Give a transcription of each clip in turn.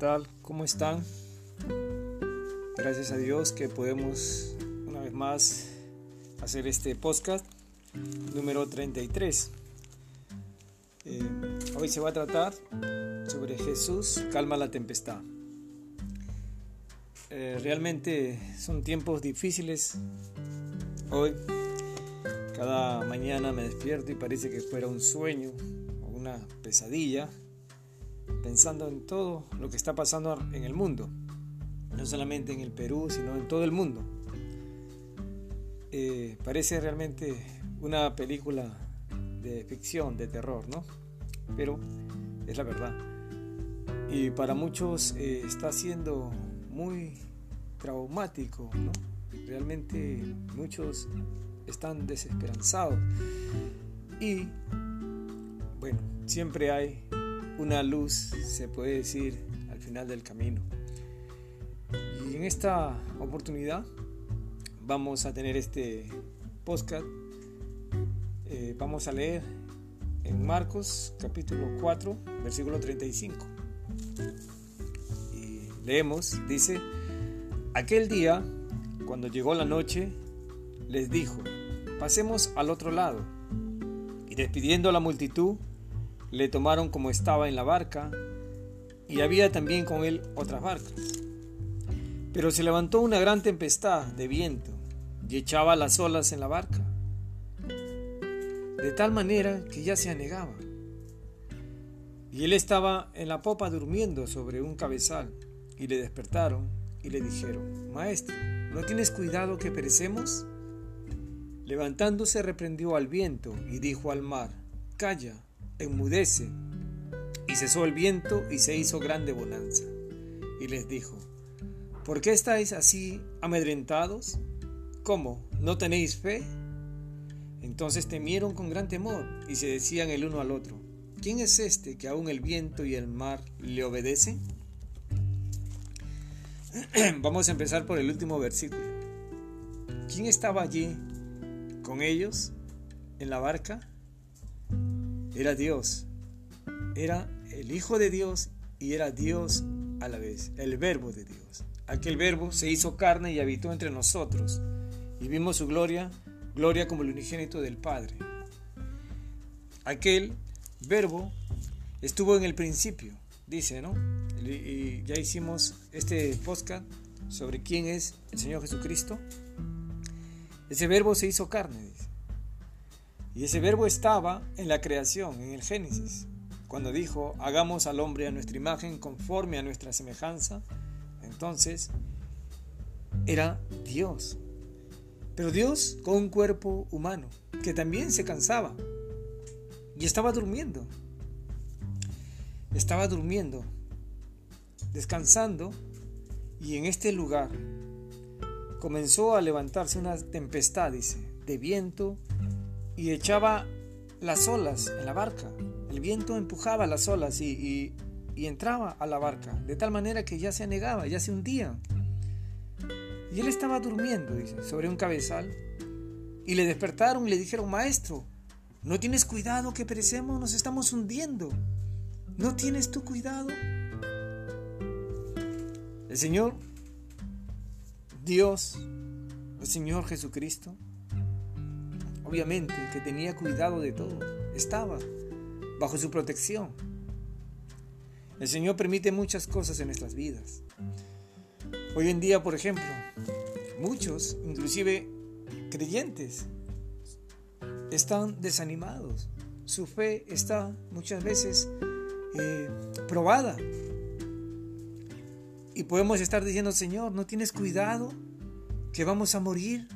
tal? ¿Cómo están? Gracias a Dios que podemos una vez más hacer este podcast número 33. Eh, hoy se va a tratar sobre Jesús calma la tempestad. Eh, realmente son tiempos difíciles hoy. Cada mañana me despierto y parece que fuera un sueño o una pesadilla pensando en todo lo que está pasando en el mundo, no solamente en el Perú, sino en todo el mundo. Eh, parece realmente una película de ficción, de terror, ¿no? Pero es la verdad. Y para muchos eh, está siendo muy traumático, ¿no? Realmente muchos están desesperanzados. Y bueno, siempre hay una luz, se puede decir, al final del camino. Y en esta oportunidad vamos a tener este podcast. Eh, vamos a leer en Marcos capítulo 4, versículo 35. Y leemos, dice, aquel día, cuando llegó la noche, les dijo, pasemos al otro lado. Y despidiendo a la multitud, le tomaron como estaba en la barca, y había también con él otras barcas. Pero se levantó una gran tempestad de viento y echaba las olas en la barca, de tal manera que ya se anegaba. Y él estaba en la popa durmiendo sobre un cabezal, y le despertaron y le dijeron, Maestro, ¿no tienes cuidado que perecemos? Levantándose reprendió al viento y dijo al mar, Calla, enmudece. Y cesó el viento y se hizo grande bonanza. Y les dijo, ¿por qué estáis así amedrentados? ¿Cómo? ¿No tenéis fe? Entonces temieron con gran temor y se decían el uno al otro, ¿quién es este que aún el viento y el mar le obedecen? Vamos a empezar por el último versículo. ¿Quién estaba allí con ellos en la barca? Era Dios, era el Hijo de Dios y era Dios a la vez, el verbo de Dios. Aquel verbo se hizo carne y habitó entre nosotros y vimos su gloria, gloria como el unigénito del Padre. Aquel verbo estuvo en el principio, dice, ¿no? Y ya hicimos este podcast sobre quién es el Señor Jesucristo. Ese verbo se hizo carne, dice. Y ese verbo estaba en la creación, en el Génesis, cuando dijo, hagamos al hombre a nuestra imagen conforme a nuestra semejanza. Entonces, era Dios. Pero Dios con un cuerpo humano, que también se cansaba y estaba durmiendo. Estaba durmiendo, descansando, y en este lugar comenzó a levantarse una tempestad, dice, de viento y echaba las olas en la barca. El viento empujaba las olas y, entraba a la barca, de tal manera que ya se anegaba, ya se hundía. Y él estaba durmiendo, dice, sobre un cabezal. Y le despertaron y le dijeron, maestro, ¿no tienes cuidado que perecemos? Nos estamos hundiendo. ¿No tienes tu cuidado? El Señor, Dios, el Señor Jesucristo, obviamente que tenía cuidado de todo, estaba bajo su protección. El Señor permite muchas cosas en nuestras vidas. Hoy en día, por ejemplo, muchos, inclusive creyentes, están desanimados. Su fe está muchas veces eh, probada. Y podemos estar diciendo, Señor, ¿no tienes cuidado que vamos a morir?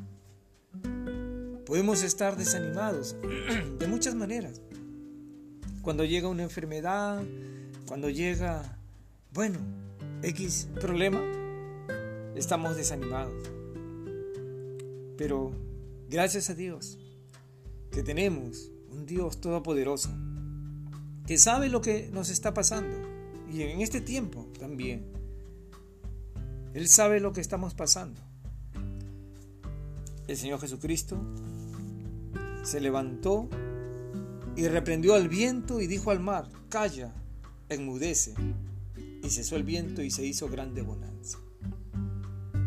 Podemos estar desanimados de muchas maneras. Cuando llega una enfermedad, cuando llega, bueno, X problema, estamos desanimados. Pero gracias a Dios que tenemos un Dios todopoderoso que sabe lo que nos está pasando y en este tiempo también. Él sabe lo que estamos pasando. El Señor Jesucristo se levantó y reprendió al viento y dijo al mar, calla, enmudece. y cesó el viento y se hizo grande bonanza.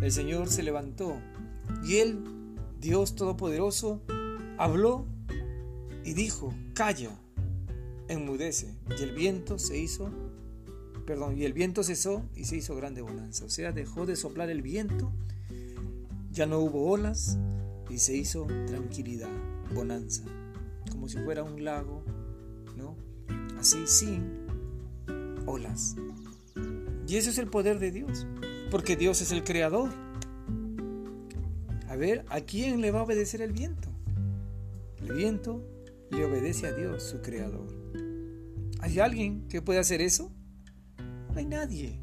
El Señor se levantó y él, Dios Todopoderoso, habló y dijo, calla, enmudece. Y el viento se hizo, perdón, y el viento cesó y se hizo grande bonanza. O sea, dejó de soplar el viento, ya no hubo olas y se hizo tranquilidad, bonanza, como si fuera un lago, ¿no? Así sin olas. Y ese es el poder de Dios, porque Dios es el creador. A ver, ¿a quién le va a obedecer el viento? El viento le obedece a Dios, su creador. ¿Hay alguien que pueda hacer eso? No hay nadie.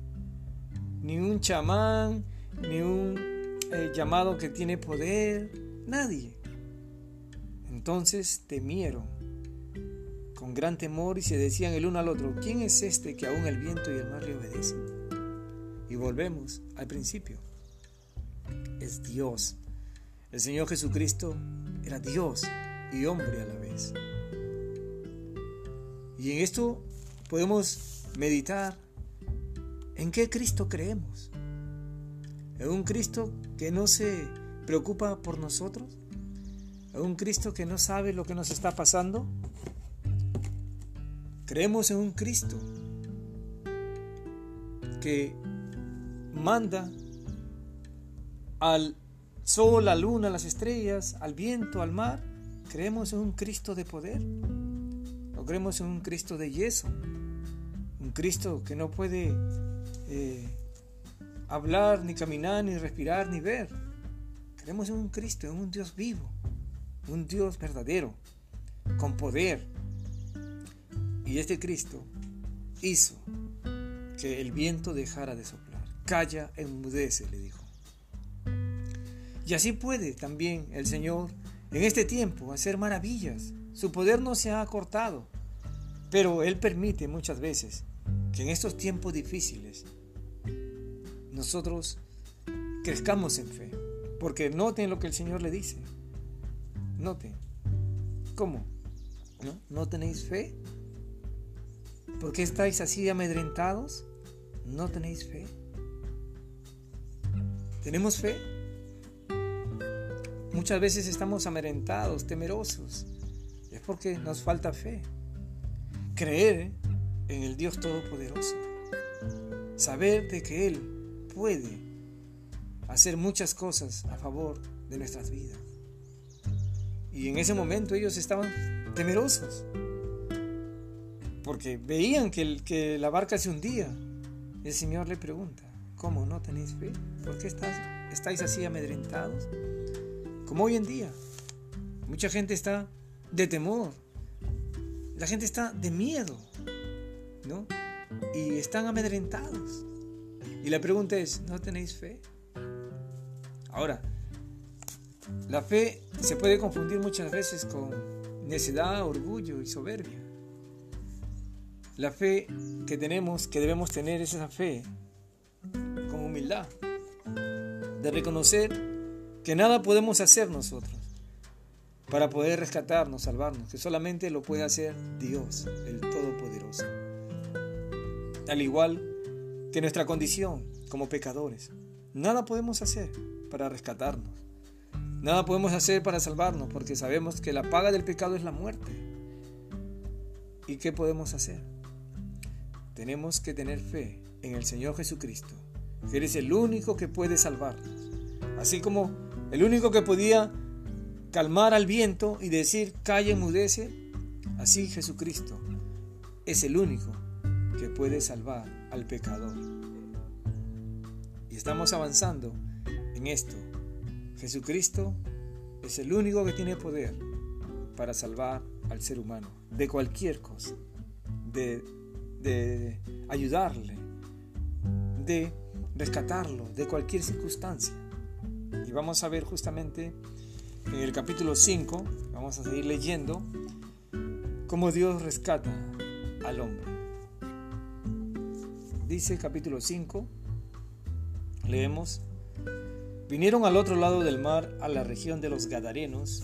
Ni un chamán, ni un eh, llamado que tiene poder, nadie. Entonces temieron con gran temor y se decían el uno al otro, ¿quién es este que aún el viento y el mar le obedecen? Y volvemos al principio. Es Dios. El Señor Jesucristo era Dios y hombre a la vez. Y en esto podemos meditar en qué Cristo creemos. ¿En un Cristo que no se preocupa por nosotros? ¿En un Cristo que no sabe lo que nos está pasando? Creemos en un Cristo que manda al sol, a la luna, a las estrellas, al viento, al mar. Creemos en un Cristo de poder. No creemos en un Cristo de yeso. Un Cristo que no puede eh, hablar, ni caminar, ni respirar, ni ver. Creemos en un Cristo, en un Dios vivo, un Dios verdadero, con poder. Y este Cristo hizo que el viento dejara de soplar. Calla, enmudece, le dijo. Y así puede también el Señor en este tiempo hacer maravillas. Su poder no se ha acortado, pero Él permite muchas veces que en estos tiempos difíciles nosotros crezcamos en fe. Porque noten lo que el Señor le dice. Noten. ¿Cómo? ¿No, ¿No tenéis fe? ¿Por qué estáis así amedrentados? ¿No tenéis fe? ¿Tenemos fe? Muchas veces estamos amedrentados, temerosos. Es porque nos falta fe. Creer en el Dios Todopoderoso. Saber de que Él puede hacer muchas cosas a favor de nuestras vidas. Y en ese momento ellos estaban temerosos. Porque veían que, que la barca se hundía. El Señor le pregunta, ¿cómo no tenéis fe? ¿Por qué estáis así amedrentados? Como hoy en día. Mucha gente está de temor. La gente está de miedo. ¿No? Y están amedrentados. Y la pregunta es, ¿no tenéis fe? Ahora, la fe se puede confundir muchas veces con necedad, orgullo y soberbia. La fe que tenemos, que debemos tener, es esa fe con humildad, de reconocer que nada podemos hacer nosotros para poder rescatarnos, salvarnos, que solamente lo puede hacer Dios, el Todopoderoso. Al igual que nuestra condición como pecadores, nada podemos hacer para rescatarnos. Nada podemos hacer para salvarnos porque sabemos que la paga del pecado es la muerte. ¿Y qué podemos hacer? Tenemos que tener fe en el Señor Jesucristo, que Él es el único que puede salvarnos. Así como el único que podía calmar al viento y decir, calla, enmudece, así Jesucristo es el único que puede salvar al pecador. Y estamos avanzando en esto. Jesucristo es el único que tiene poder para salvar al ser humano de cualquier cosa, de, de ayudarle, de rescatarlo de cualquier circunstancia. Y vamos a ver justamente en el capítulo 5, vamos a seguir leyendo, cómo Dios rescata al hombre. Dice el capítulo 5, leemos, vinieron al otro lado del mar, a la región de los Gadarenos,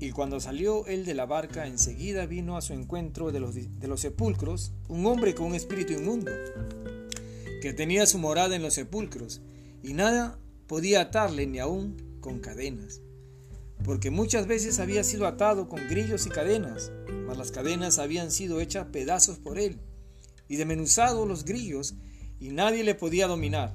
y cuando salió él de la barca, enseguida vino a su encuentro de los, de los sepulcros un hombre con un espíritu inmundo que tenía su morada en los sepulcros, y nada podía atarle ni aún con cadenas, porque muchas veces había sido atado con grillos y cadenas, mas las cadenas habían sido hechas pedazos por él, y desmenuzados los grillos, y nadie le podía dominar.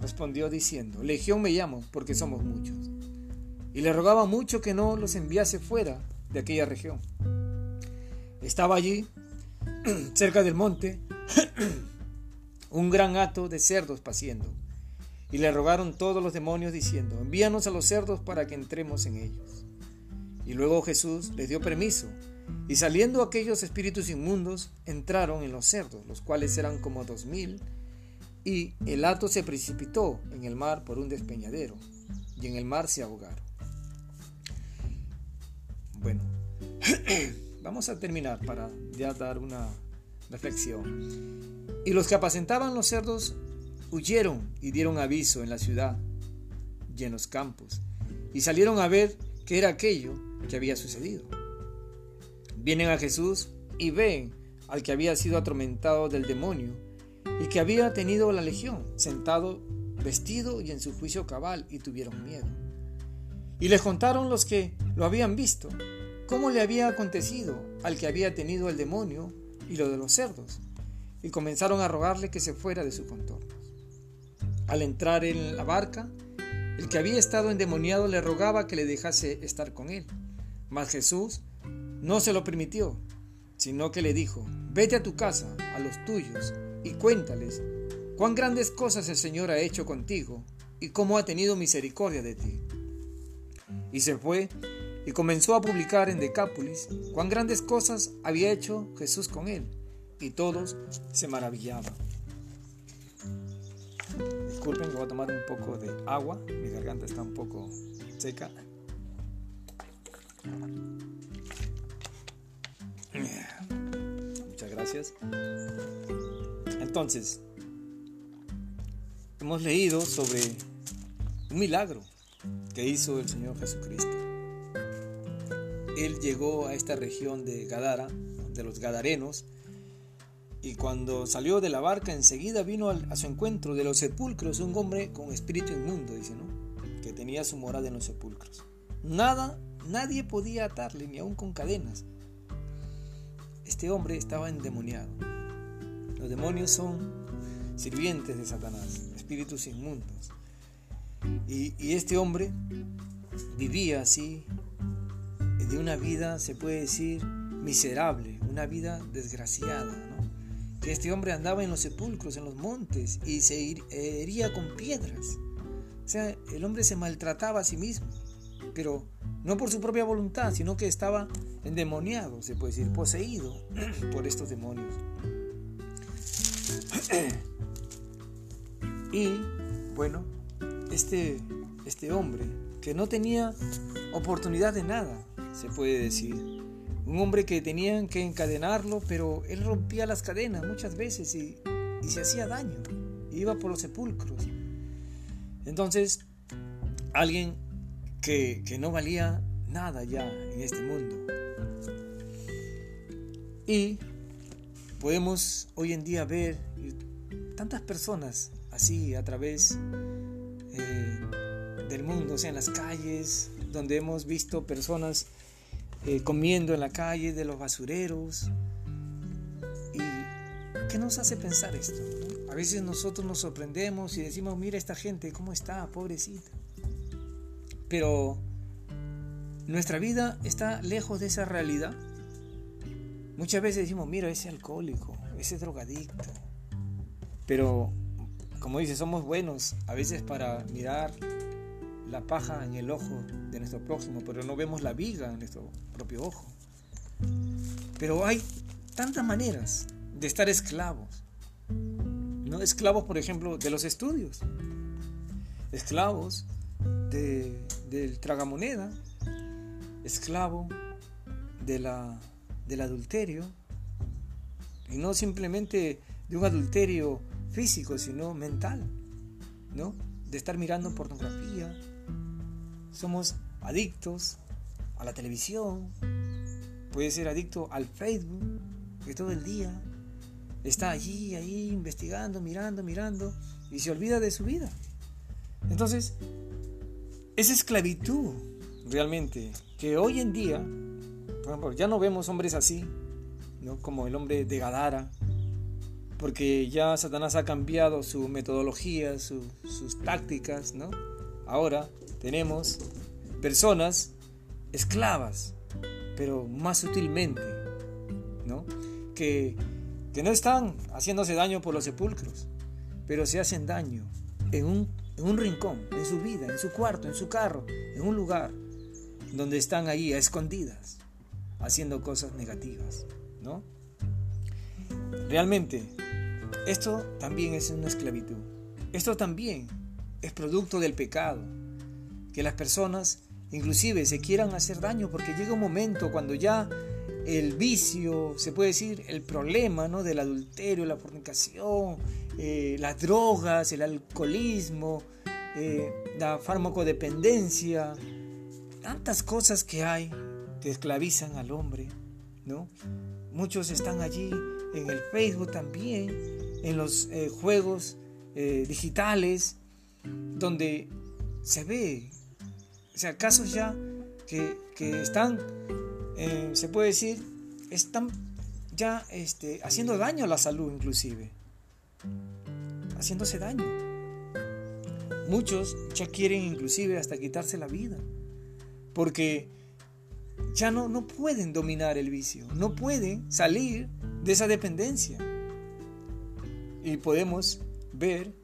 Respondió diciendo, Legión me llamo, porque somos muchos. Y le rogaba mucho que no los enviase fuera de aquella región. Estaba allí cerca del monte, un gran hato de cerdos paciendo. Y le rogaron todos los demonios diciendo, envíanos a los cerdos para que entremos en ellos. Y luego Jesús les dio permiso, y saliendo aquellos espíritus inmundos, entraron en los cerdos, los cuales eran como dos mil, y el hato se precipitó en el mar por un despeñadero, y en el mar se ahogaron. Bueno, vamos a terminar para ya dar una reflexión. Y los que apacentaban los cerdos huyeron y dieron aviso en la ciudad y en los campos, y salieron a ver qué era aquello que había sucedido. Vienen a Jesús y ven al que había sido atormentado del demonio y que había tenido la legión, sentado, vestido y en su juicio cabal, y tuvieron miedo. Y les contaron los que lo habían visto cómo le había acontecido al que había tenido el demonio y lo de los cerdos, y comenzaron a rogarle que se fuera de su contorno. Al entrar en la barca, el que había estado endemoniado le rogaba que le dejase estar con él, mas Jesús no se lo permitió, sino que le dijo, vete a tu casa, a los tuyos, y cuéntales cuán grandes cosas el Señor ha hecho contigo y cómo ha tenido misericordia de ti. Y se fue y comenzó a publicar en Decápolis cuán grandes cosas había hecho Jesús con él, y todos se maravillaban. Disculpen, voy a tomar un poco de agua, mi garganta está un poco seca. Muchas gracias. Entonces, hemos leído sobre un milagro que hizo el Señor Jesucristo él llegó a esta región de Gadara, de los Gadarenos, y cuando salió de la barca enseguida vino a su encuentro de los sepulcros un hombre con espíritu inmundo, dice, ¿no? Que tenía su morada en los sepulcros. Nada, nadie podía atarle, ni aun con cadenas. Este hombre estaba endemoniado. Los demonios son sirvientes de Satanás, espíritus inmundos. Y, este hombre vivía así de una vida, se puede decir, miserable, una vida desgraciada, ¿no? Que este hombre andaba en los sepulcros, en los montes, y se hería con piedras. O sea, el hombre se maltrataba a sí mismo, pero no por su propia voluntad, sino que estaba endemoniado, se puede decir, poseído por estos demonios. Y bueno, este, este hombre que no tenía oportunidad de nada, se puede decir. Un hombre que tenían que encadenarlo, pero él rompía las cadenas muchas veces y, se hacía daño. Iba por los sepulcros. Entonces, alguien que, que no valía nada ya en este mundo. Y podemos hoy en día ver tantas personas así a través eh, del mundo, o sea, en las calles, donde hemos visto personas eh, comiendo en la calle, de los basureros. ¿Y qué nos hace pensar esto? A veces nosotros nos sorprendemos y decimos, mira esta gente, ¿cómo está? Pobrecita. Pero nuestra vida está lejos de esa realidad. Muchas veces decimos, mira ese alcohólico, ese drogadicto. Pero, como dice, somos buenos a veces para mirar la paja en el ojo de nuestro próximo, pero no vemos la viga en nuestro propio ojo. Pero hay tantas maneras de estar esclavos. ¿no? Esclavos, por ejemplo, de los estudios. Esclavos del tragamoneda. Esclavo de la, del adulterio. Y no simplemente de un adulterio físico, sino mental. ¿No? De estar mirando pornografía. Somos adictos a la televisión. Puede ser adicto al Facebook, que todo el día está allí, ahí, investigando, mirando, mirando, y se olvida de su vida. Entonces, esa esclavitud realmente, que hoy en día, ya no vemos hombres así, ¿no? como el hombre de Gadara, porque ya Satanás ha cambiado su metodología, sus tácticas, ¿no? Ahora tenemos personas esclavas, pero más sutilmente, ¿no? Que que no están haciéndose daño por los sepulcros, pero se hacen daño en un, en un rincón, en su vida, en su cuarto, en su carro, en un lugar donde están ahí a escondidas, haciendo cosas negativas, ¿no? Realmente, esto también es una esclavitud. Esto también es producto del pecado, que las personas inclusive se quieran hacer daño porque llega un momento cuando ya el vicio, se puede decir, el problema ¿no? del adulterio, la fornicación, eh, las drogas, el alcoholismo, eh, la farmacodependencia, tantas cosas que hay que esclavizan al hombre, ¿no? Muchos están allí en el Facebook también, en los eh, juegos digitales, donde se ve, o sea, casos ya que, que están eh, se puede decir, están ya este, haciendo daño a la salud inclusive. Haciéndose daño. Muchos ya quieren inclusive hasta quitarse la vida. Porque ya no, no pueden dominar el vicio. No pueden salir de esa dependencia. Y podemos ver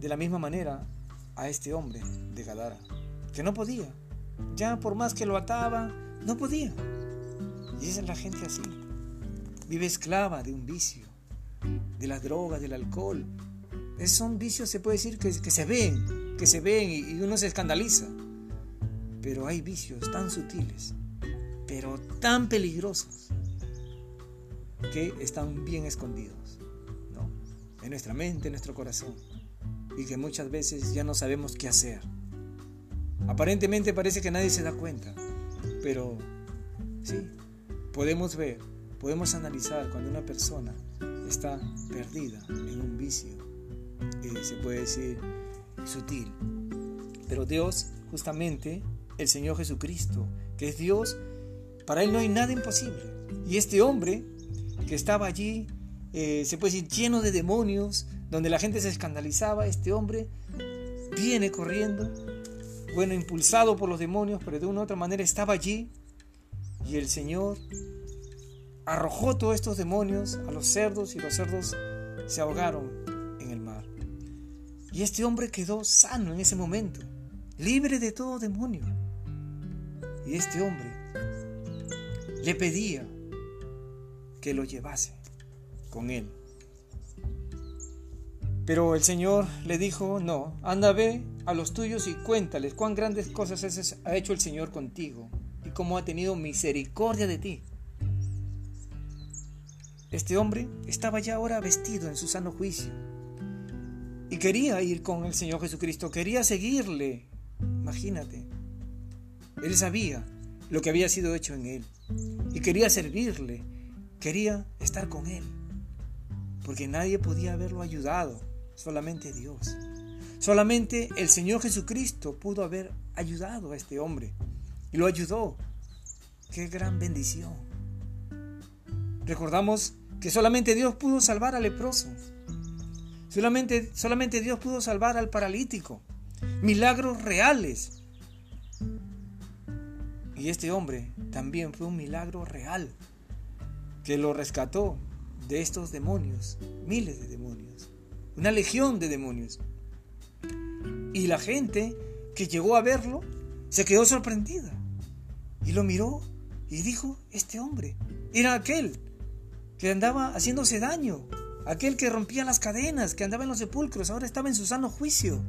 de la misma manera a este hombre de Gadara. Que no podía. Ya por más que lo ataba, no podía. Y esa es la gente así. Vive esclava de un vicio, de las drogas, del alcohol. Es, son vicios, se puede decir, que, se ven, que se ven y, uno se escandaliza. Pero hay vicios tan sutiles, pero tan peligrosos, que están bien escondidos ¿no? en nuestra mente, en nuestro corazón. Y que muchas veces ya no sabemos qué hacer. Aparentemente parece que nadie se da cuenta, pero sí, podemos ver, podemos analizar cuando una persona está perdida en un vicio, eh, se puede decir sutil. Pero Dios, justamente, el Señor Jesucristo, que es Dios, para Él no hay nada imposible. Y este hombre que estaba allí, eh, se puede decir, lleno de demonios, donde la gente se escandalizaba, este hombre viene corriendo, bueno, impulsado por los demonios, pero de una otra manera estaba allí y el Señor arrojó todos estos demonios a los cerdos y los cerdos se ahogaron en el mar. Y este hombre quedó sano en ese momento, libre de todo demonio. Y este hombre le pedía que lo llevase con él. Pero el Señor le dijo, no, anda ve a los tuyos y cuéntales cuán grandes cosas ha hecho el Señor contigo y cómo ha tenido misericordia de ti. Este hombre estaba ya ahora vestido en su sano juicio y quería ir con el Señor Jesucristo, quería seguirle. Imagínate, él sabía lo que había sido hecho en él y quería servirle, quería estar con él, porque nadie podía haberlo ayudado, solamente Dios. Solamente el Señor Jesucristo pudo haber ayudado a este hombre y lo ayudó. Qué gran bendición. Recordamos que solamente Dios pudo salvar al leproso. Solamente, solamente Dios pudo salvar al paralítico. Milagros reales. Y este hombre también fue un milagro real que lo rescató de estos demonios, miles de demonios, una legión de demonios. Y la gente que llegó a verlo se quedó sorprendida y lo miró y dijo, este hombre era aquel que andaba haciéndose daño aquel que rompía las cadenas, que andaba en los sepulcros, ahora estaba en su sano juicio.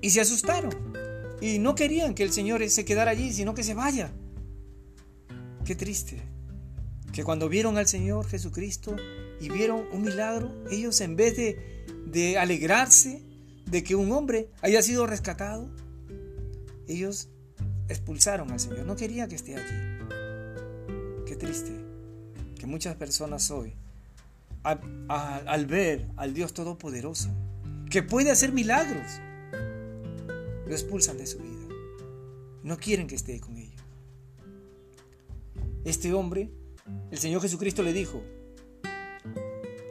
Y se asustaron. Y no querían que el Señor se quedara allí, sino que se vaya. Qué triste. Que cuando vieron al Señor Jesucristo y vieron un milagro, ellos en vez de, de alegrarse de que un hombre haya sido rescatado, ellos expulsaron al Señor. No querían que esté allí. Qué triste que muchas personas hoy, al, ver al Dios Todopoderoso, que puede hacer milagros, lo expulsan de su vida. No quieren que esté con ellos. Este hombre, el Señor Jesucristo le dijo,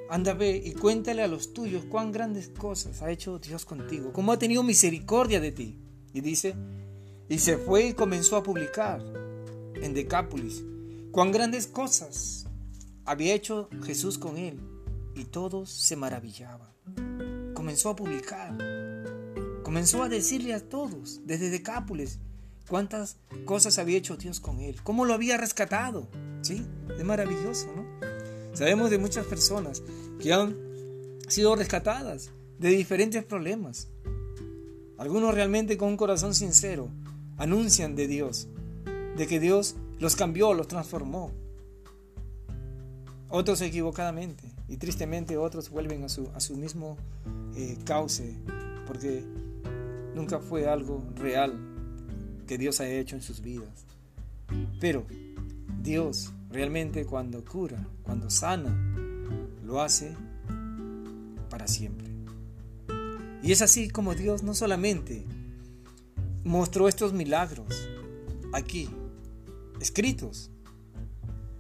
anda ve y cuéntale a los tuyos cuán grandes cosas ha hecho Dios contigo, cómo ha tenido misericordia de ti. Y dice, y se fue y comenzó a publicar en Decápolis cuán grandes cosas había hecho Jesús con él. Y todos se maravillaban. Comenzó a publicar. Comenzó a decirle a todos, desde Decápolis, cuántas cosas había hecho Dios con él. Cómo lo había rescatado. ¿Sí? Es maravilloso, ¿no? Sabemos de muchas personas que han sido rescatadas de diferentes problemas. Algunos realmente con un corazón sincero anuncian de Dios, de que Dios los cambió, los transformó. Otros equivocadamente y tristemente otros vuelven a su, a su mismo eh, cauce porque nunca fue algo real que Dios haya hecho en sus vidas. Pero Dios realmente cuando cura, cuando sana, lo hace para siempre. Y es así como Dios no solamente mostró estos milagros aquí, escritos.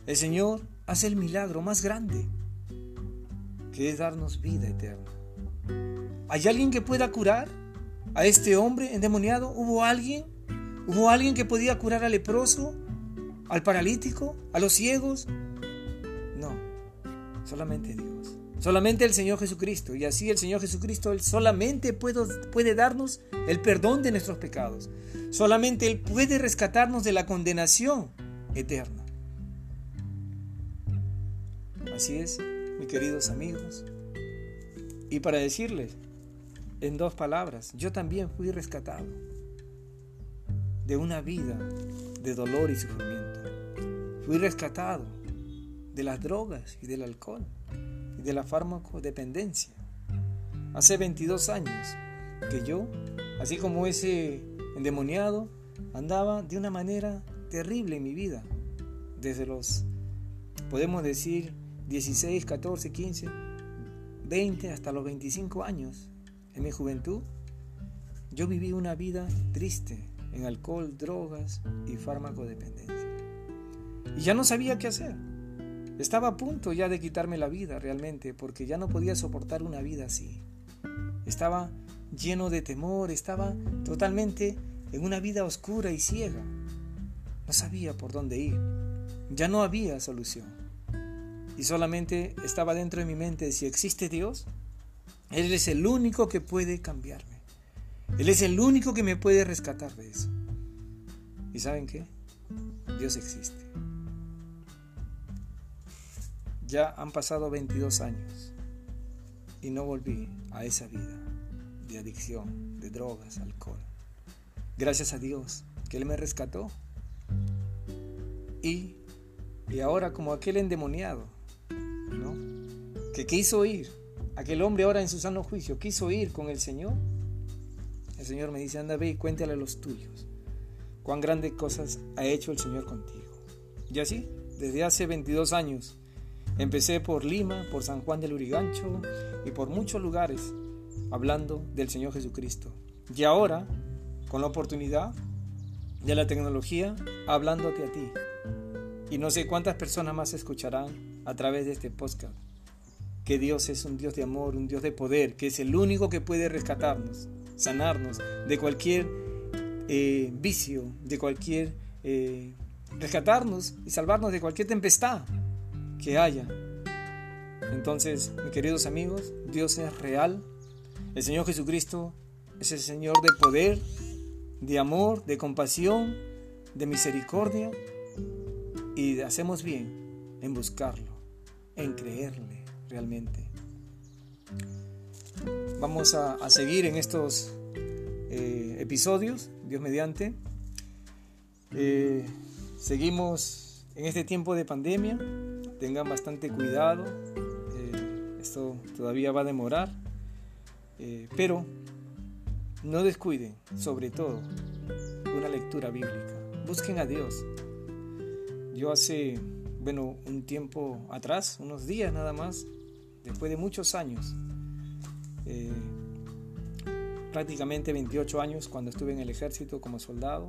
El Señor hace el milagro más grande, que es darnos vida eterna. ¿Hay alguien que pueda curar a este hombre endemoniado? ¿Hubo alguien? ¿Hubo alguien que podía curar al leproso, al paralítico, a los ciegos? No, solamente Dios. Solamente el Señor Jesucristo. Y así el Señor Jesucristo Él solamente puede, puede darnos el perdón de nuestros pecados. Solamente Él puede rescatarnos de la condenación eterna. Así es, mis queridos amigos. Y para decirles en dos palabras, yo también fui rescatado de una vida de dolor y sufrimiento. Fui rescatado de las drogas y del alcohol de la farmacodependencia. Hace 22 años que yo, así como ese endemoniado, andaba de una manera terrible en mi vida. Desde los, podemos decir, 16, 14, 15, 20 hasta los 25 años. En mi juventud, yo viví una vida triste en alcohol, drogas y farmacodependencia. Y ya no sabía qué hacer. Estaba a punto ya de quitarme la vida realmente, porque ya no podía soportar una vida así. Estaba lleno de temor, estaba totalmente en una vida oscura y ciega. No sabía por dónde ir. Ya no había solución. Y solamente estaba dentro de mi mente, si existe Dios, Él es el único que puede cambiarme. Él es el único que me puede rescatar de eso. ¿Y saben qué? Dios existe. Ya han pasado 22 años y no volví a esa vida de adicción, de drogas, alcohol. Gracias a Dios que Él me rescató. Y, y ahora como aquel endemoniado, ¿no? Que quiso ir, aquel hombre ahora en su sano juicio, quiso ir con el Señor. El Señor me dice, anda ve y cuéntale a los tuyos cuán grandes cosas ha hecho el Señor contigo. Y así, desde hace 22 años, Empecé por Lima, por San Juan del Urigancho y por muchos lugares hablando del Señor Jesucristo. Y ahora, con la oportunidad de la tecnología, hablándote a ti. Y no sé cuántas personas más escucharán a través de este podcast. Que Dios es un Dios de amor, un Dios de poder, que es el único que puede rescatarnos, sanarnos de cualquier eh, vicio, de cualquier... Eh, rescatarnos y salvarnos de cualquier tempestad que haya. Entonces, mis queridos amigos, Dios es real. El Señor Jesucristo es el Señor de poder, de amor, de compasión, de misericordia. Y hacemos bien en buscarlo, en creerle, realmente. Vamos a, seguir en estos eh, episodios, Dios mediante. Eh, seguimos en este tiempo de pandemia. Tengan bastante cuidado. Eh, esto todavía va a demorar. pero no descuiden, sobre todo, una lectura bíblica. Busquen a Dios. Yo hace, bueno, un tiempo atrás, unos días nada más, después de muchos años, eh, prácticamente 28 años cuando estuve en el ejército como soldado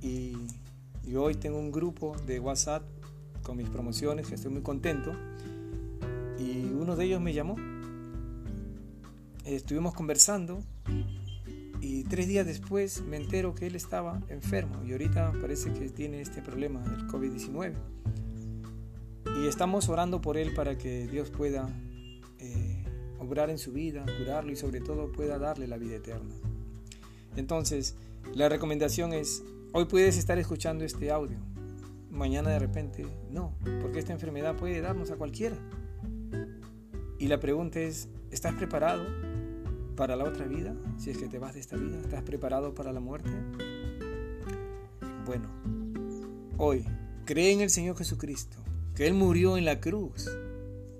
y, hoy tengo un grupo de WhatsApp con mis promociones que estoy muy contento y uno de ellos me llamó. Estuvimos conversando y tres días después me entero que él estaba enfermo y ahorita parece que tiene este problema del COVID-19. Y estamos orando por él para que Dios pueda obrar en su vida, curarlo y sobre todo pueda darle la vida eterna. Entonces, la recomendación es, hoy puedes estar escuchando este audio, mañana de repente no, porque esta enfermedad puede darnos a cualquiera. Y la pregunta es, ¿estás preparado para la otra vida? Si es que te vas de esta vida, ¿estás preparado para la muerte? Bueno, hoy cree en el Señor Jesucristo, que Él murió en la cruz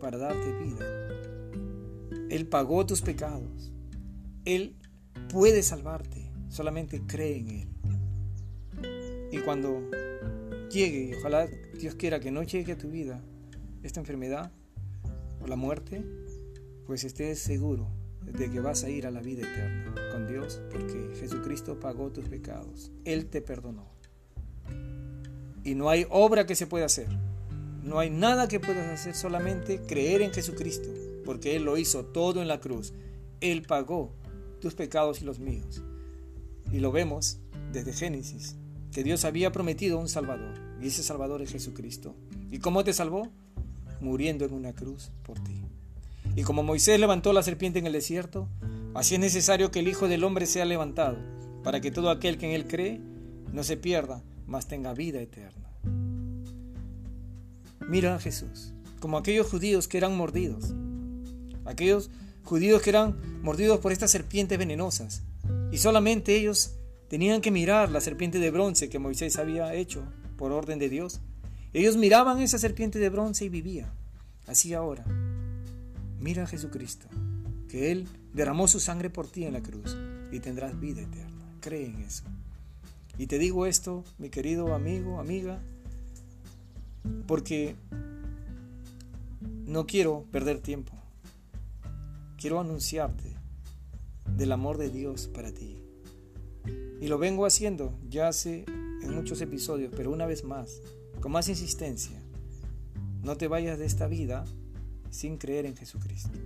para darte vida él pagó tus pecados. Él puede salvarte. Solamente cree en Él. Y cuando llegue, ojalá Dios quiera que no llegue a tu vida esta enfermedad o la muerte, pues estés seguro de que vas a ir a la vida eterna con Dios porque Jesucristo pagó tus pecados. Él te perdonó. Y no hay obra que se pueda hacer. No hay nada que puedas hacer, solamente creer en Jesucristo porque Él lo hizo todo en la cruz. Él pagó tus pecados y los míos. Y lo vemos desde Génesis, que Dios había prometido un Salvador, y ese Salvador es Jesucristo. ¿Y cómo te salvó? Muriendo en una cruz por ti. Y como Moisés levantó la serpiente en el desierto, así es necesario que el Hijo del Hombre sea levantado, para que todo aquel que en Él cree no se pierda, mas tenga vida eterna. Mira a Jesús, como aquellos judíos que eran mordidos, aquellos judíos que eran mordidos por estas serpientes venenosas. Y solamente ellos tenían que mirar la serpiente de bronce que Moisés había hecho por orden de Dios. Ellos miraban esa serpiente de bronce y vivían. Así ahora, mira a Jesucristo, que Él derramó su sangre por ti en la cruz y tendrás vida eterna. Cree en eso. Y te digo esto, mi querido amigo, amiga, porque no quiero perder tiempo quiero anunciarte del amor de Dios para ti. Y lo vengo haciendo ya hace en muchos episodios, pero una vez más, con más insistencia, no te vayas de esta vida sin creer en Jesucristo.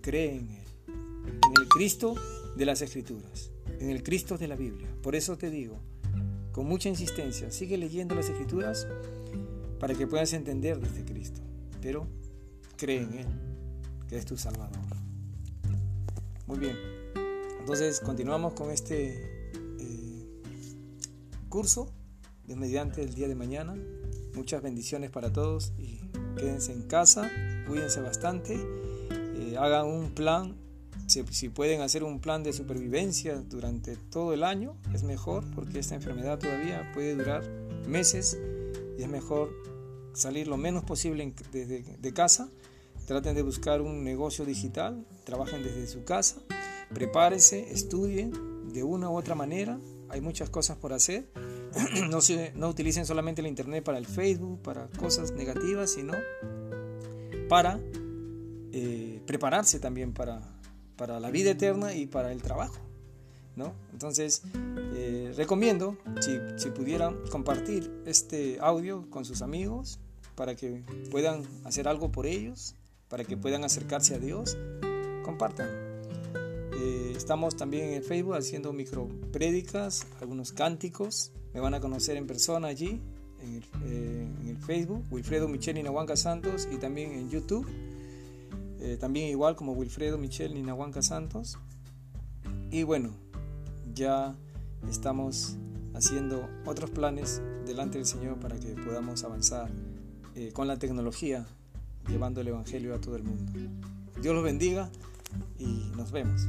Cree en Él, en el Cristo de las Escrituras, en el Cristo de la Biblia. Por eso te digo, con mucha insistencia, sigue leyendo las Escrituras para que puedas entender de este Cristo, pero cree en Él que es tu Salvador. Muy bien, entonces continuamos con este eh, curso de mediante el día de mañana. Muchas bendiciones para todos y quédense en casa, cuídense bastante, eh, hagan un plan, si, si pueden hacer un plan de supervivencia durante todo el año, es mejor porque esta enfermedad todavía puede durar meses y es mejor salir lo menos posible de, casa Traten de buscar un negocio digital, trabajen desde su casa, prepárense, estudien de una u otra manera. Hay muchas cosas por hacer. no, no utilicen solamente el Internet para el Facebook, para cosas negativas, sino para eh, prepararse también para, para la vida eterna y para el trabajo. Entonces, eh, recomiendo, si, pudieran compartir este audio con sus amigos, para que puedan hacer algo por ellos, para que puedan acercarse a Dios, compartan. Eh, estamos también en Facebook haciendo micro prédicas, algunos cánticos. Me van a conocer en persona allí, en el, eh, Facebook, Wilfredo Michel Ninahuanca Santos, y también en YouTube. También igual como Wilfredo Michel Ninahuanca Santos. Y bueno, ya estamos haciendo otros planes delante del Señor para que podamos avanzar con la tecnología llevando el Evangelio a todo el mundo. Dios los bendiga y nos vemos.